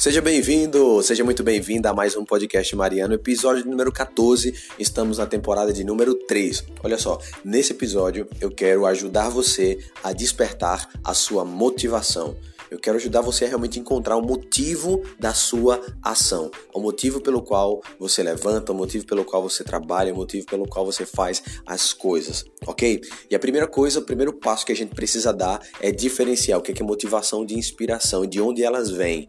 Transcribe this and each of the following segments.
Seja bem-vindo, seja muito bem-vinda a mais um podcast Mariano, episódio número 14. Estamos na temporada de número 3. Olha só, nesse episódio eu quero ajudar você a despertar a sua motivação. Eu quero ajudar você a realmente encontrar o motivo da sua ação, o motivo pelo qual você levanta, o motivo pelo qual você trabalha, o motivo pelo qual você faz as coisas, ok? E a primeira coisa, o primeiro passo que a gente precisa dar é diferenciar o que é motivação de inspiração de onde elas vêm.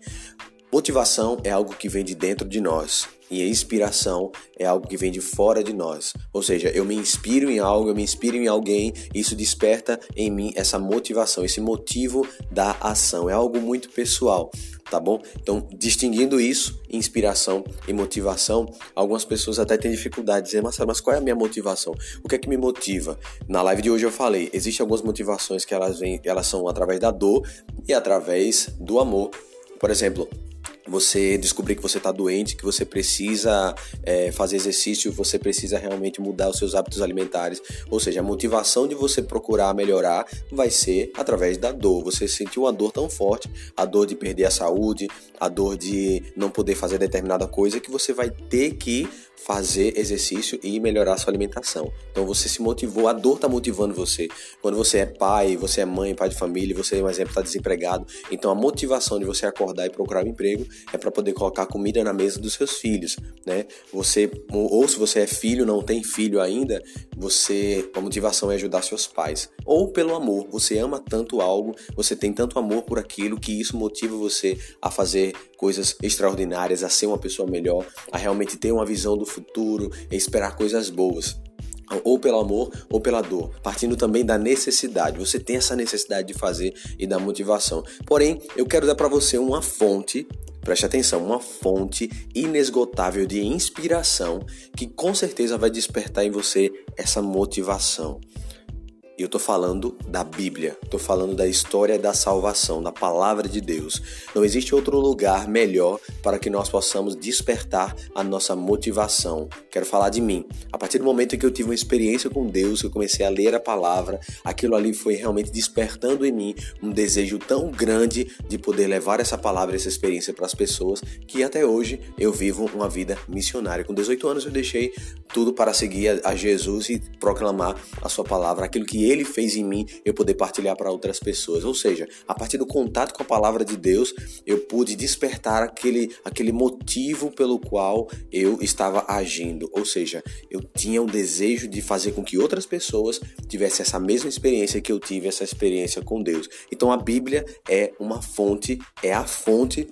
Motivação é algo que vem de dentro de nós e a inspiração é algo que vem de fora de nós. Ou seja, eu me inspiro em algo, eu me inspiro em alguém, isso desperta em mim essa motivação, esse motivo da ação. É algo muito pessoal, tá bom? Então, distinguindo isso, inspiração e motivação, algumas pessoas até têm dificuldade de dizer, mas qual é a minha motivação? O que é que me motiva? Na live de hoje eu falei, existem algumas motivações que elas vêm, elas são através da dor e através do amor. Por exemplo, você descobrir que você está doente, que você precisa é, fazer exercício, você precisa realmente mudar os seus hábitos alimentares. Ou seja, a motivação de você procurar melhorar vai ser através da dor. Você sentiu uma dor tão forte, a dor de perder a saúde, a dor de não poder fazer determinada coisa, que você vai ter que fazer exercício e melhorar sua alimentação. Então você se motivou, a dor está motivando você. Quando você é pai, você é mãe, pai de família, você, um exemplo, está desempregado. Então a motivação de você acordar e procurar um emprego é para poder colocar comida na mesa dos seus filhos, né? Você ou se você é filho, não tem filho ainda, você a motivação é ajudar seus pais. Ou pelo amor, você ama tanto algo, você tem tanto amor por aquilo que isso motiva você a fazer coisas extraordinárias, a ser uma pessoa melhor, a realmente ter uma visão do futuro e esperar coisas boas ou pelo amor ou pela dor, partindo também da necessidade. Você tem essa necessidade de fazer e da motivação. Porém, eu quero dar para você uma fonte, preste atenção, uma fonte inesgotável de inspiração que com certeza vai despertar em você essa motivação. E eu estou falando da Bíblia, estou falando da história da salvação, da palavra de Deus. Não existe outro lugar melhor para que nós possamos despertar a nossa motivação. Quero falar de mim. A partir do momento em que eu tive uma experiência com Deus, que eu comecei a ler a palavra, aquilo ali foi realmente despertando em mim um desejo tão grande de poder levar essa palavra, essa experiência para as pessoas, que até hoje eu vivo uma vida missionária. Com 18 anos eu deixei tudo para seguir a Jesus e proclamar a sua palavra, aquilo que ele fez em mim, eu poder partilhar para outras pessoas. Ou seja, a partir do contato com a palavra de Deus, eu pude despertar aquele, aquele motivo pelo qual eu estava agindo. Ou seja, eu tinha um desejo de fazer com que outras pessoas tivessem essa mesma experiência que eu tive, essa experiência com Deus. Então a Bíblia é uma fonte, é a fonte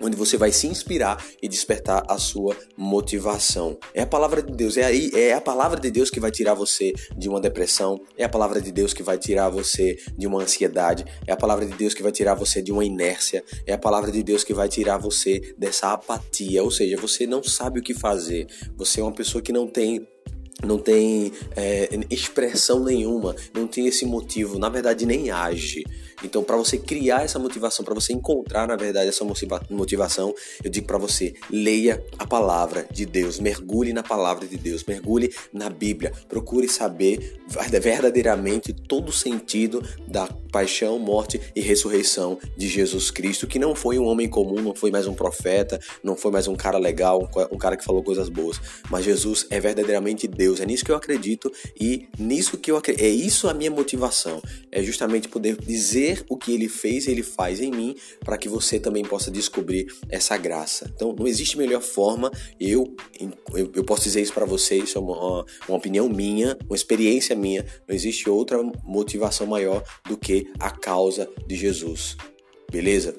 onde você vai se inspirar e despertar a sua motivação. É a palavra de Deus, é aí, é a palavra de Deus que vai tirar você de uma depressão, é a palavra de Deus que vai tirar você de uma ansiedade, é a palavra de Deus que vai tirar você de uma inércia, é a palavra de Deus que vai tirar você dessa apatia, ou seja, você não sabe o que fazer, você é uma pessoa que não tem não tem é, expressão nenhuma, não tem esse motivo, na verdade nem age. Então, para você criar essa motivação, para você encontrar, na verdade, essa motivação, eu digo para você: leia a palavra de Deus, mergulhe na palavra de Deus, mergulhe na Bíblia, procure saber verdadeiramente todo o sentido da paixão, morte e ressurreição de Jesus Cristo, que não foi um homem comum, não foi mais um profeta, não foi mais um cara legal, um cara que falou coisas boas, mas Jesus é verdadeiramente Deus. É nisso que eu acredito e nisso que eu acredito, é isso a minha motivação, é justamente poder dizer o que ele fez ele faz em mim para que você também possa descobrir essa graça. Então, não existe melhor forma, eu, eu, eu posso dizer isso para vocês, isso é uma, uma opinião minha, uma experiência minha, não existe outra motivação maior do que a causa de Jesus. Beleza?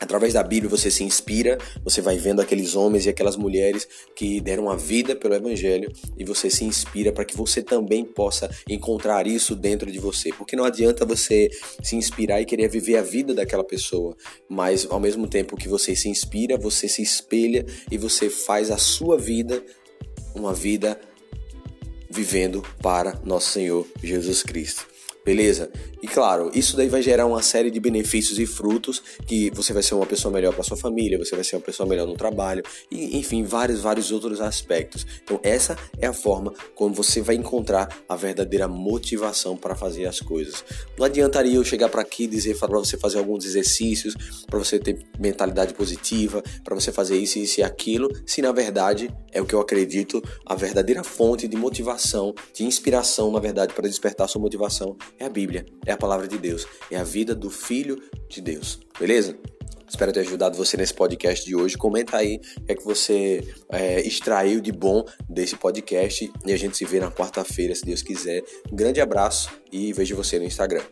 Através da Bíblia você se inspira, você vai vendo aqueles homens e aquelas mulheres que deram a vida pelo Evangelho e você se inspira para que você também possa encontrar isso dentro de você. Porque não adianta você se inspirar e querer viver a vida daquela pessoa, mas ao mesmo tempo que você se inspira, você se espelha e você faz a sua vida uma vida vivendo para nosso Senhor Jesus Cristo. Beleza? Claro, isso daí vai gerar uma série de benefícios e frutos que você vai ser uma pessoa melhor para sua família, você vai ser uma pessoa melhor no trabalho e enfim, vários vários outros aspectos. Então, essa é a forma como você vai encontrar a verdadeira motivação para fazer as coisas. Não adiantaria eu chegar para aqui e dizer para você fazer alguns exercícios, para você ter mentalidade positiva, para você fazer isso, isso e aquilo, se na verdade é o que eu acredito, a verdadeira fonte de motivação, de inspiração, na verdade, para despertar sua motivação é a Bíblia, é a palavra de Deus, é a vida do Filho de Deus. Beleza? Espero ter ajudado você nesse podcast de hoje. Comenta aí o que é que você é, extraiu de bom desse podcast. E a gente se vê na quarta-feira, se Deus quiser. Um grande abraço e vejo você no Instagram.